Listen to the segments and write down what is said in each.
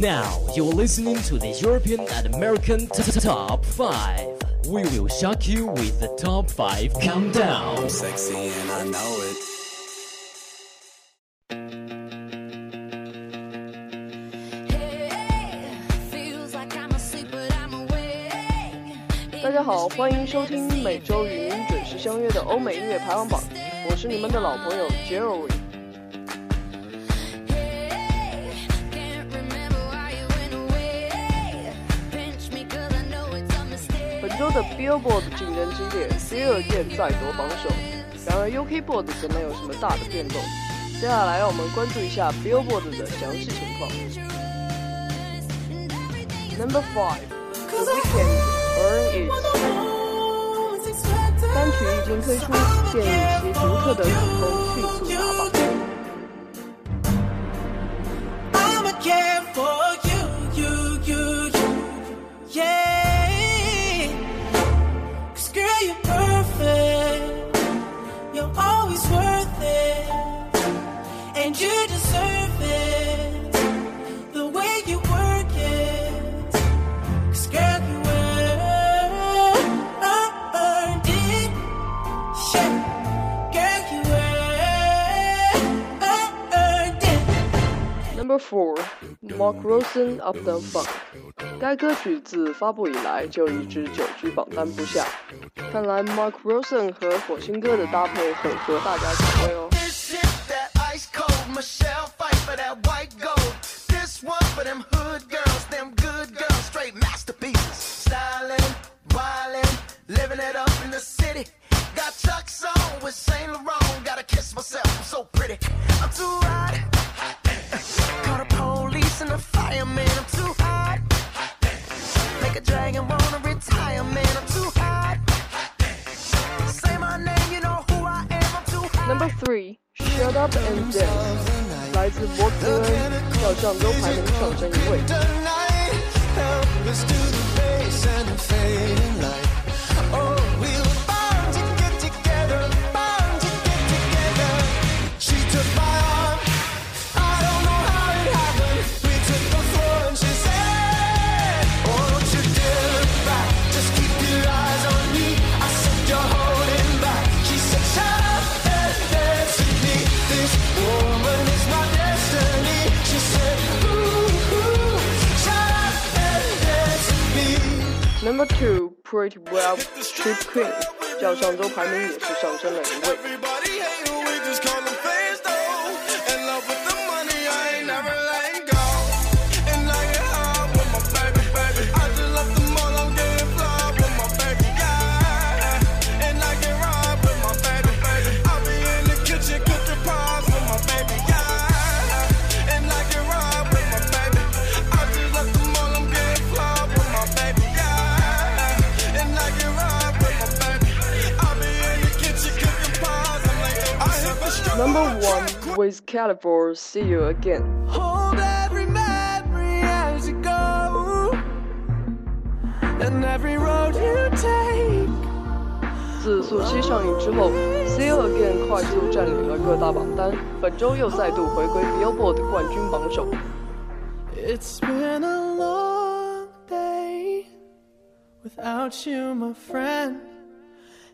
Now you're listening to the European and American t- t- Top 5. We will shock you with the Top 5 Countdown. Sexy and I know it. Hey, feels like I'm asleep, but I'm awake. 大家好，欢迎收听每周与您准时相约的欧美音乐排行榜，我是你们的老朋友 Jerry。 州的 Billboard 竞争激烈第二店再夺榜首。然而 UK Board 则没有什么大的变动。接下来，让我们关注一下 Billboard 的详细情况。Number five, The Weeknd, Burn It。单曲一经推出，便以其独特的曲风迅速打榜。four mark rosen of the funk。该歌曲自发布以来就一直久居榜单不下，看来 mark rosen 和火星哥的搭配很合大家口味哦。hot. Number three, Shut Up and Dance，来自博茨恩，较上周排名上升一位。 Number two, Fetty Wap Trap Queen，较上周排名也是上升了一位。Wiz Khalifa. See you again. Hold every memory as you go, and every road you take. 自速七上映之后，See You Again 快速占领了各大榜单，本周又再度回归 Billboard 冠军榜首。It's been a long day without you, my friend.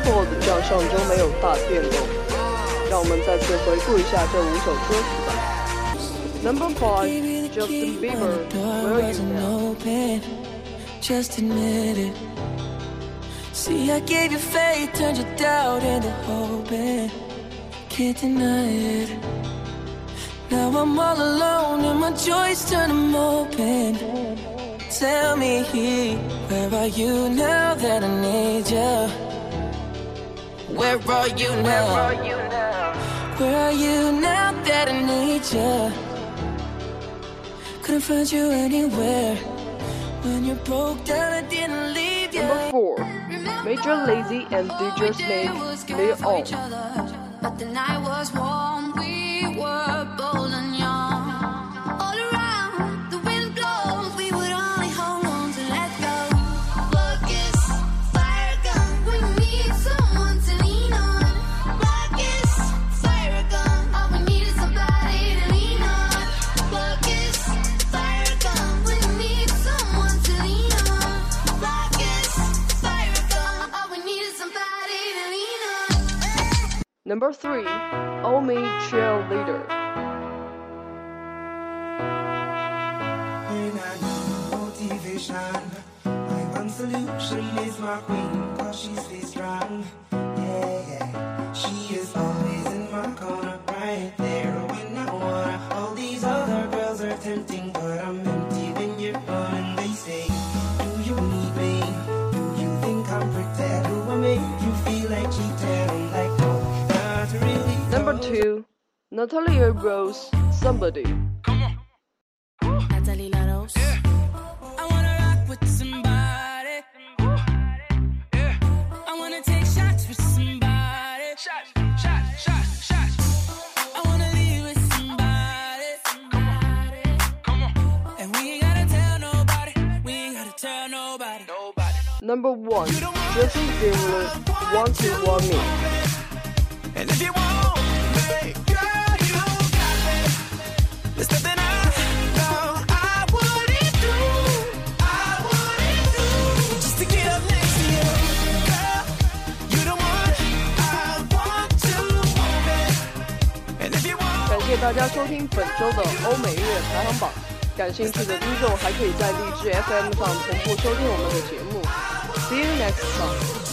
again. UK Board 较上周没有大变动，让我们再次回顾一下这五首歌曲吧。Number five, Justin Bieber, Where You Now. just admit it. See, I gave you faith, turned your doubt into hope. Can't deny it. Now I'm all alone, and my joys turn them open. Tell me, where are you now that I need you? Where are you now? Where are you now that I need you? Couldn't find you anywhere. When you broke down, I didn't leave you. Number four, Major Lazer and DJ Snake, Lean On. Number three, Omi Cheerleader. When I motivation, my one solution is my queen, cause stays strong. Natalie La Rose, Somebody. Natalie La Rose. I wanna rock with somebody. I wanna take shots with somebody. Shots, shots, shots, shots. I wanna leave with somebody. Come on. And we ain't gotta tell nobody. We ain't gotta tell nobody. Nobody. Number one, Justin Bieber, Want to Want Me. And if you want 谢大家收听本周的欧美音乐排行榜。感兴趣的听众还可以在荔枝 FM 上同步收听我们的节目。See you next time.